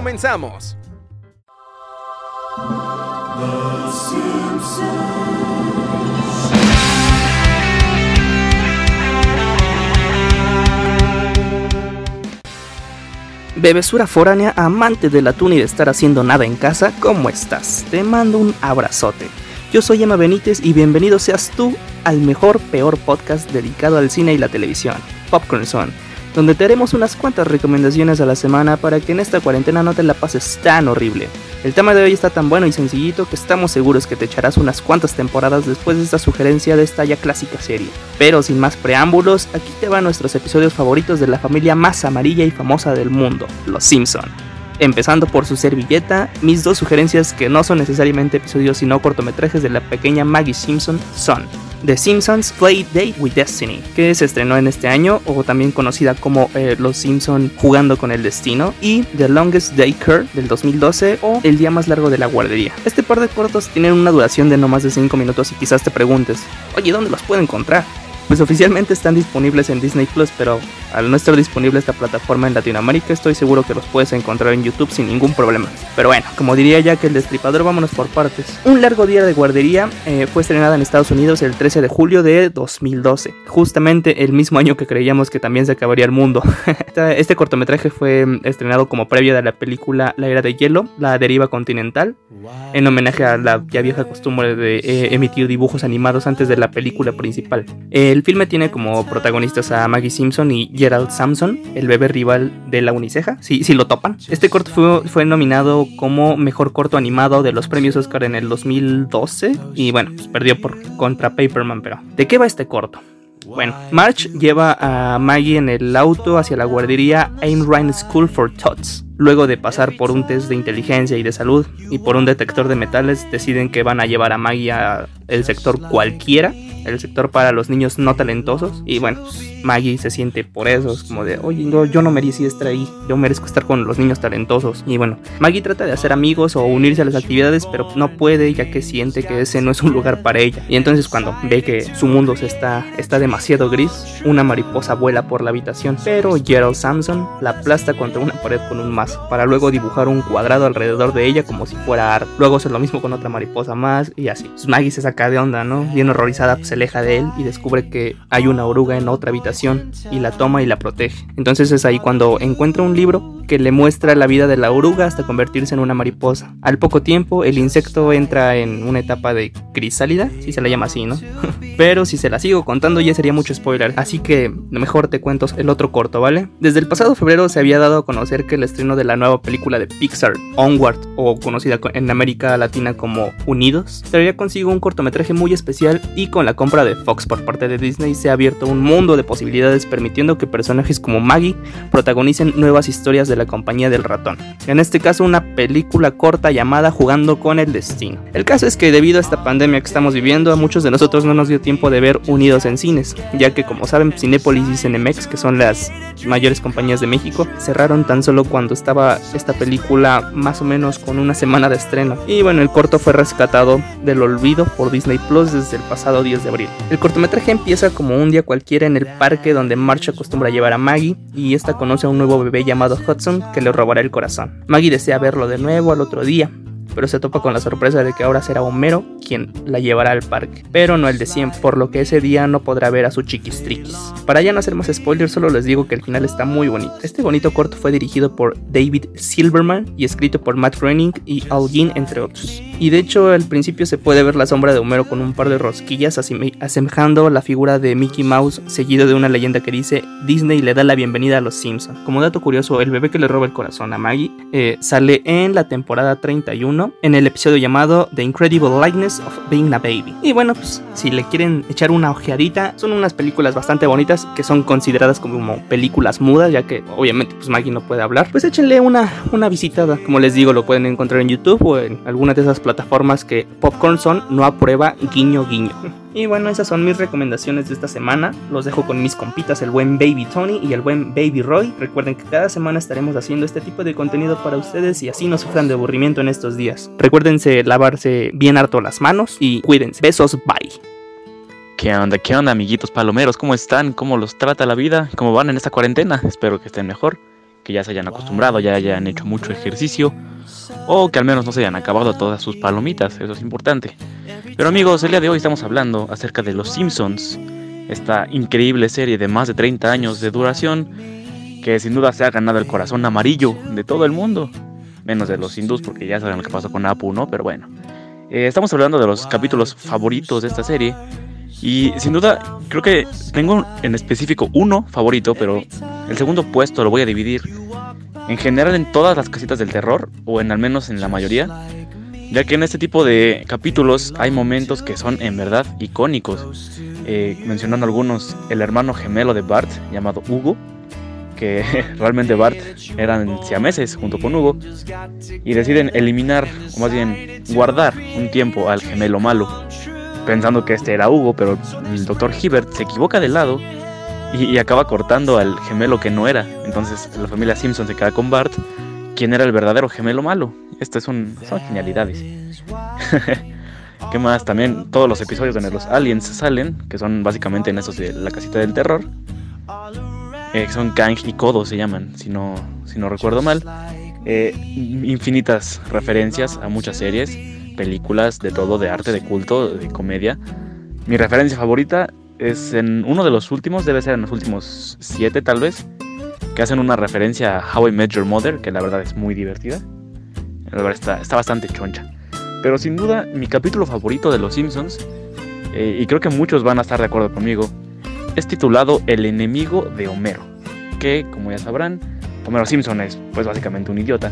¡Comenzamos! Bebesura foránea, amante del atún y de estar haciendo nada en casa, ¿cómo estás? Te mando un abrazote. Yo soy Emma Benítez y bienvenido seas tú al mejor, peor podcast dedicado al cine y la televisión, Popcorn Zone, donde te haremos unas cuantas recomendaciones a la semana para que en esta cuarentena no te la pases tan horrible. El tema de hoy está tan bueno y sencillito que estamos seguros que te echarás unas cuantas temporadas después de esta sugerencia de esta ya clásica serie. Pero sin más preámbulos, aquí te van nuestros episodios favoritos de la familia más amarilla y famosa del mundo, Los Simpson. Empezando por su servilleta, mis dos sugerencias que no son necesariamente episodios sino cortometrajes de la pequeña Maggie Simpson son The Simpsons Play Date with Destiny, que se estrenó en este año, o también conocida como eh, Los Simpson Jugando con el Destino, y The Longest Day Care del 2012 o El Día Más Largo de la Guardería. Este par de cortos tienen una duración de no más de 5 minutos y quizás te preguntes, oye, ¿dónde los puedo encontrar? Pues oficialmente están disponibles en Disney Plus, pero al no estar disponible esta plataforma en Latinoamérica, estoy seguro que los puedes encontrar en YouTube sin ningún problema. Pero bueno, como diría ya que el destripador, vámonos por partes. Un largo día de guardería eh, fue estrenada en Estados Unidos el 13 de julio de 2012, justamente el mismo año que creíamos que también se acabaría el mundo. este cortometraje fue mm, estrenado como previa de la película La Era de Hielo, la deriva continental, en homenaje a la ya vieja costumbre de eh, emitir dibujos animados antes de la película principal. El filme tiene como protagonistas a Maggie Simpson y Gerald Samson, el bebé rival de la Uniceja, si, lo topan. Este corto fue, fue nominado como mejor corto animado de los premios Oscar en el 2012 y bueno, pues perdió por contra Paperman, pero ¿de qué va este corto? Bueno, March lleva a Maggie en el auto hacia la guardería Aim Ryan School for Tots. Luego de pasar por un test de inteligencia y de salud y por un detector de metales, deciden que van a llevar a Maggie a el sector cualquiera, el sector para los niños no talentosos. Y bueno, Maggie se siente por eso, es como de, oye, no, yo no merecí estar ahí, yo merezco estar con los niños talentosos. Y bueno, Maggie trata de hacer amigos o unirse a las actividades, pero no puede ya que siente que ese no es un lugar para ella. Y entonces cuando ve que su mundo se está, está demasiado gris, una mariposa vuela por la habitación, pero Gerald Samson la aplasta contra una pared con un mazo, para luego dibujar un cuadrado alrededor de ella como si fuera arte. Luego hace lo mismo con otra mariposa más y así. Pues Maggie se saca de onda, ¿no? Bien horrorizada, pues, se aleja de él y descubre que hay una oruga en otra habitación y la toma y la protege. Entonces es ahí cuando encuentra un libro que le muestra la vida de la oruga hasta convertirse en una mariposa. Al poco tiempo, el insecto entra en una etapa de crisálida, si se la llama así, ¿no? Pero si se la sigo contando ya sería mucho spoiler, así que mejor te cuento el otro corto, ¿vale? Desde el pasado febrero se había dado a conocer que el estreno de la nueva película de Pixar, Onward, o conocida en América Latina como Unidos, traería consigo un cortometraje muy especial y con la compra de Fox por parte de Disney se ha abierto un mundo de posibilidades permitiendo que personajes como Maggie protagonicen nuevas historias de la compañía del ratón. En este caso una película corta llamada Jugando con el Destino. El caso es que debido a esta pandemia que estamos viviendo, a muchos de nosotros no nos dio tiempo de ver Unidos en cines, ya que como saben Cinépolis y Cinemex, que son las mayores compañías de México, cerraron tan solo cuando estaba esta película más o menos con una semana de estreno. Y bueno, el corto fue rescatado del olvido por Disney Plus desde el pasado 10 de El cortometraje empieza como un día cualquiera en el parque donde March acostumbra llevar a Maggie y esta conoce a un nuevo bebé llamado Hudson que le robará el corazón. Maggie desea verlo de nuevo al otro día, pero se topa con la sorpresa de que ahora será Homero quien la llevará al parque, pero no el de siempre, por lo que ese día no podrá ver a su chiquistriquis. Para ya no hacer más spoilers, solo les digo que el final está muy bonito. Este bonito corto fue dirigido por David Silverman y escrito por Matt Groening y Al Jean, entre otros. Y de hecho, al principio se puede ver la sombra de Homero con un par de rosquillas, asemejando la figura de Mickey Mouse, seguido de una leyenda que dice: Disney le da la bienvenida a los Simpsons. Como dato curioso, el bebé que le roba el corazón a Maggie eh, sale en la temporada 31 1 en el episodio llamado The Incredible Likeness of Being a Baby. Y bueno, pues si le quieren echar una ojeadita, son unas películas bastante bonitas que son consideradas como películas mudas, ya que obviamente pues Maggie no puede hablar. Pues échenle una, una visitada. Como les digo, lo pueden encontrar en YouTube o en alguna de esas plataformas que Popcorn Son no aprueba guiño guiño. Y bueno, esas son mis recomendaciones de esta semana. Los dejo con mis compitas, el buen Baby Tony y el buen Baby Roy. Recuerden que cada semana estaremos haciendo este tipo de contenido para ustedes y así no sufran de aburrimiento en estos días. Recuérdense lavarse bien harto las manos y cuídense. Besos, bye. ¿Qué onda? ¿Qué onda, amiguitos palomeros? ¿Cómo están? ¿Cómo los trata la vida? ¿Cómo van en esta cuarentena? Espero que estén mejor, que ya se hayan acostumbrado, ya hayan hecho mucho ejercicio o que al menos no se hayan acabado todas sus palomitas, eso es importante. Pero amigos, el día de hoy estamos hablando acerca de Los Simpsons, esta increíble serie de más de 30 años de duración que sin duda se ha ganado el corazón amarillo de todo el mundo, menos de los hindús porque ya saben lo que pasó con Apu, ¿no? Pero bueno, eh, estamos hablando de los capítulos favoritos de esta serie y sin duda creo que tengo en específico uno favorito, pero el segundo puesto lo voy a dividir en general en todas las casitas del terror, o en al menos en la mayoría, ya que en este tipo de capítulos hay momentos que son en verdad icónicos. Eh, mencionando algunos, el hermano gemelo de Bart, llamado Hugo, que realmente Bart eran siameses junto con Hugo, y deciden eliminar, o más bien guardar un tiempo al gemelo malo, pensando que este era Hugo, pero el doctor Hibbert se equivoca de lado y, acaba cortando al gemelo que no era. Entonces la familia Simpson se queda con Bart, quien era el verdadero gemelo malo. Estas son, son genialidades. ¿Qué más? También todos los episodios donde los aliens salen, que son básicamente en esos de la casita del terror. Eh, son Kang y Kodo se llaman, si no, si no recuerdo mal. Eh, infinitas referencias a muchas series, películas, de todo, de arte, de culto, de comedia. Mi referencia favorita es en uno de los últimos, debe ser en los últimos siete tal vez, que hacen una referencia a How I Met Your Mother, que la verdad es muy divertida. La verdad está, está bastante choncha. Pero sin duda, mi capítulo favorito de Los Simpsons, eh, y creo que muchos van a estar de acuerdo conmigo, es titulado El enemigo de Homero, que, como ya sabrán, Homero Simpson es pues básicamente un idiota,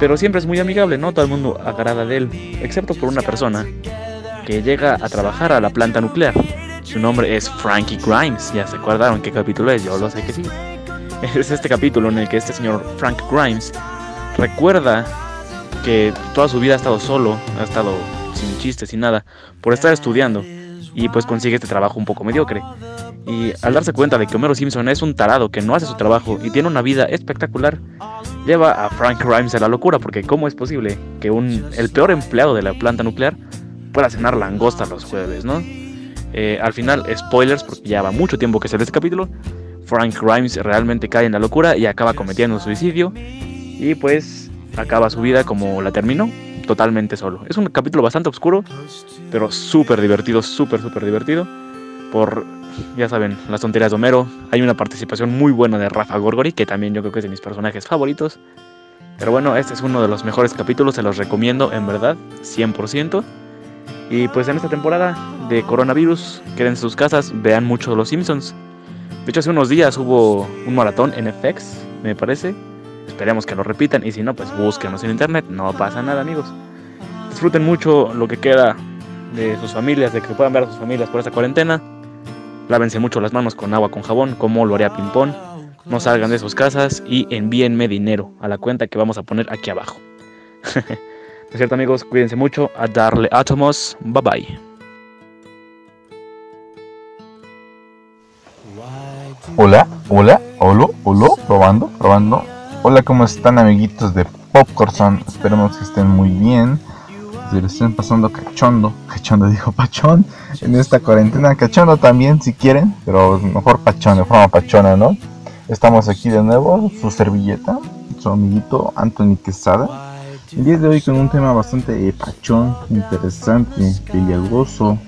pero siempre es muy amigable, ¿no? Todo el mundo agrada de él, excepto por una persona que llega a trabajar a la planta nuclear su nombre es Frankie Grimes. ¿Ya se acordaron qué capítulo es? Yo lo sé que sí. Es este capítulo en el que este señor Frank Grimes recuerda que toda su vida ha estado solo, ha estado sin chistes, sin nada, por estar estudiando. Y pues consigue este trabajo un poco mediocre. Y al darse cuenta de que Homero Simpson es un tarado que no hace su trabajo y tiene una vida espectacular, lleva a Frank Grimes a la locura, porque ¿cómo es posible que un, el peor empleado de la planta nuclear pueda cenar langosta los jueves, no? Eh, al final, spoilers, porque ya va mucho tiempo que se ve este capítulo. Frank Grimes realmente cae en la locura y acaba cometiendo un suicidio. Y pues acaba su vida como la terminó, totalmente solo. Es un capítulo bastante oscuro, pero súper divertido, súper, súper divertido. Por, ya saben, las tonterías de Homero. Hay una participación muy buena de Rafa Gorgori, que también yo creo que es de mis personajes favoritos. Pero bueno, este es uno de los mejores capítulos, se los recomiendo en verdad, 100%. Y pues en esta temporada de coronavirus, queden en sus casas, vean mucho Los Simpsons. De hecho, hace unos días hubo un maratón en FX, me parece. Esperemos que lo repitan y si no, pues búsquenos en internet. No pasa nada, amigos. Disfruten mucho lo que queda de sus familias, de que puedan ver a sus familias por esta cuarentena. Lávense mucho las manos con agua con jabón, como lo haría Pimpón. No salgan de sus casas y envíenme dinero a la cuenta que vamos a poner aquí abajo. Es cierto amigos, cuídense mucho, a darle átomos, bye bye. Hola, hola, hola, hola, probando, probando. Hola, ¿cómo están amiguitos de Popcorn? Esperemos que estén muy bien. Se lo estén pasando cachondo, cachondo dijo pachón, en esta cuarentena. Cachondo también si quieren, pero mejor pachón, de forma pachona, ¿no? Estamos aquí de nuevo, su servilleta, su amiguito Anthony Quesada el día de hoy con un tema bastante pachón, interesante, peligroso,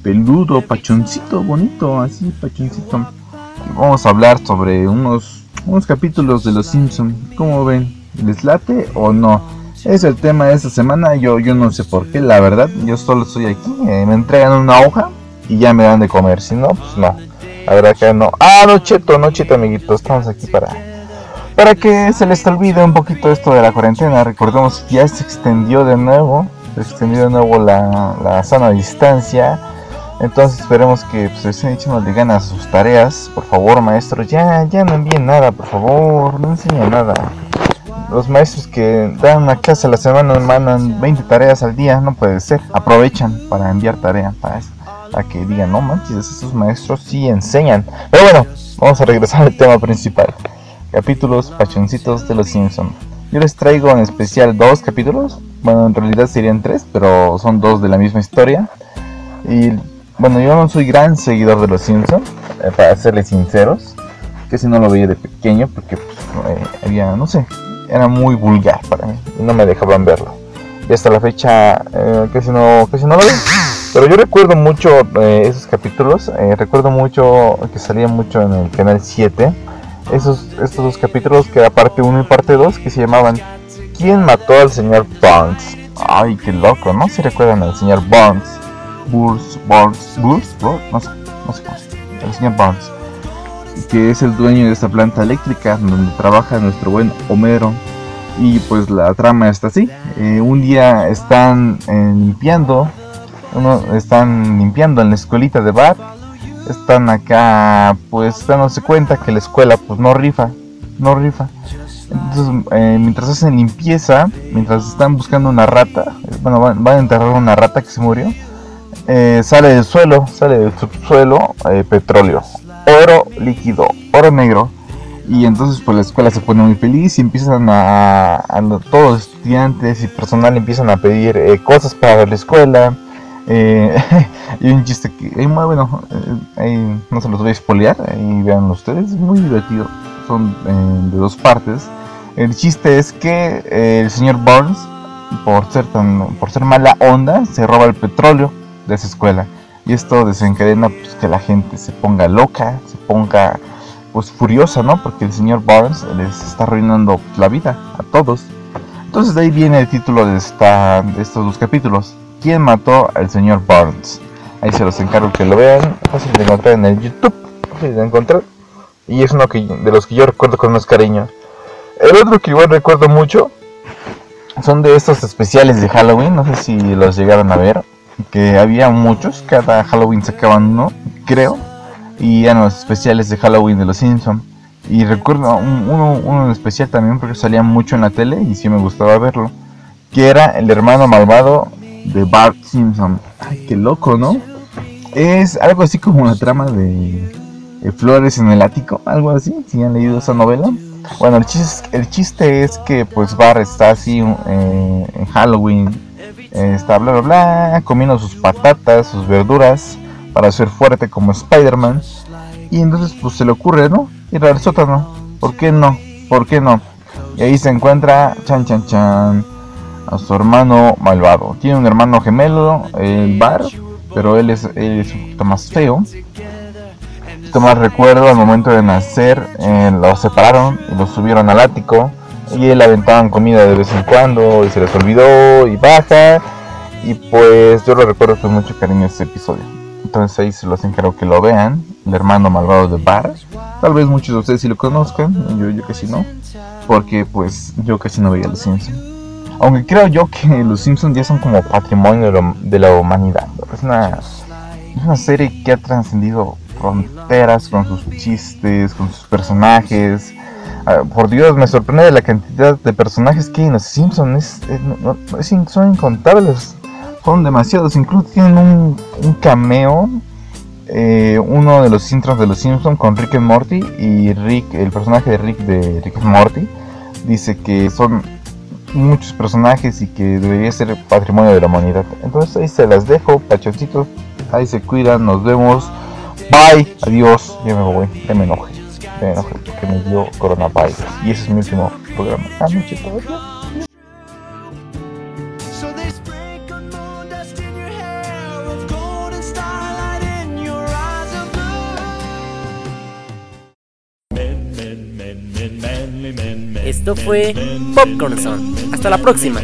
peludo, pachoncito, bonito, así, pachoncito. Vamos a hablar sobre unos, unos capítulos de Los Simpson. ¿Cómo ven? ¿Les late o no? Es el tema de esta semana. Yo, yo no sé por qué, la verdad. Yo solo estoy aquí. Eh, me entregan una hoja y ya me dan de comer. Si no, pues no. La verdad que no. Ah, no, cheto, no, cheto, amiguitos. Estamos aquí para para que se les olvide un poquito esto de la cuarentena, recordemos que ya se extendió de nuevo, se extendió de nuevo la, la sana distancia. Entonces esperemos que pues, estén echando ganas a sus tareas. Por favor, maestros, ya, ya no envíen nada, por favor, no enseñen nada. Los maestros que dan una clase a la semana mandan 20 tareas al día, no puede ser. Aprovechan para enviar tarea para, para que digan, no manches, esos maestros sí enseñan. Pero bueno, vamos a regresar al tema principal. Capítulos pachoncitos de los Simpsons. Yo les traigo en especial dos capítulos. Bueno, en realidad serían tres, pero son dos de la misma historia. Y bueno, yo no soy gran seguidor de los Simpsons, eh, para serles sinceros. Que si no lo veía de pequeño porque pues, eh, había, no sé, era muy vulgar para mí no me dejaban verlo. Y hasta la fecha eh, casi, no, casi no lo veo. Pero yo recuerdo mucho eh, esos capítulos, recuerdo mucho que salía mucho en el canal 7. Esos, estos dos capítulos que era parte 1 y parte 2 que se llamaban ¿Quién mató al señor Burns? Ay, qué loco, ¿no? Si recuerdan al señor Burns. Burns, Burns, Burns, no sé, no sé cómo se llama. Burns que es el dueño de esta planta eléctrica donde trabaja nuestro buen Homero. Y pues la trama está así. Eh, un día están eh, limpiando, uno, están limpiando en la escuelita de bar. Están acá pues dándose cuenta que la escuela pues no rifa, no rifa. Entonces eh, mientras hacen limpieza, mientras están buscando una rata, bueno van, van a enterrar una rata que se murió. Sale del suelo, sale del subsuelo petróleo, oro líquido, oro negro. Y entonces pues la escuela se pone muy feliz y empiezan a, a, todos los estudiantes y personal empiezan a pedir eh, cosas para la escuela. Eh, y un chiste que, eh, bueno, eh, no se los voy a espolear, ahí vean ustedes, es muy divertido. Son de dos partes. El chiste es que el señor Burns, por ser, tan, por ser mala onda, se roba el petróleo de esa escuela y esto desencadena pues, que la gente se ponga loca, se ponga pues furiosa, ¿no? Porque el señor Barnes les está arruinando la vida a todos. Entonces de ahí viene el título de, esta, de estos dos capítulos. ¿Quién mató al señor Barnes? Ahí se los encargo que lo vean. Fácil de encontrar en el YouTube. Fácil de encontrar. Y es uno de los que yo recuerdo con más cariño. El otro que igual recuerdo mucho son de estos especiales de Halloween. No sé si los llegaron a ver que había muchos, cada Halloween sacaban uno, creo, y eran los especiales de Halloween de los Simpsons. Y recuerdo uno, uno en especial también porque salía mucho en la tele y sí me gustaba verlo, que era el hermano malvado de Bart Simpson. Ay, qué loco, ¿no? Es algo así como la trama de, Flores en el ático, algo así, si han leído esa novela. Bueno, el chiste, el chiste es que pues Bart está así eh, en Halloween está bla bla bla, comiendo sus patatas, sus verduras, para ser fuerte como Spider-Man. Y entonces pues se le ocurre, ¿no? Ir al sótano. ¿Por qué no? ¿Por qué no? Y ahí se encuentra, chan chan chan, a su hermano malvado. Tiene un hermano gemelo, el Bar, pero él es, es un poquito más feo. Esto más recuerdo al momento de nacer, eh, lo separaron y lo subieron al ático y le aventaban comida de vez en cuando y se les olvidó y baja y pues yo lo recuerdo con mucho cariño este episodio. Entonces ahí se los encargo que lo vean el hermano malvado de Bar tal vez muchos de ustedes sí lo conozcan yo, yo casi no porque pues yo casi no veía los Simpsons aunque creo yo que los Simpsons ya son como patrimonio de, de la humanidad es una, es una serie que ha trascendido fronteras con sus chistes con sus personajes Ah, por Dios, me sorprende la cantidad de personajes que hay en los Simpsons. Es, es, son incontables. Son demasiados. Incluso tienen un, un cameo. Eh, uno de los intros de los Simpsons con Rick and Morty. Y Rick, el personaje de Rick de Rick and Morty, dice que son muchos personajes y que debería ser patrimonio de la humanidad. Entonces ahí se las dejo, pachoncitos. Ahí se cuidan, nos vemos. Bye, adiós. Ya me voy, ya me enojé me enojé porque me dio coronavirus. Y ese es mi último programa. Anoche todavía. Esto fue Popcorn Son. Hasta la próxima.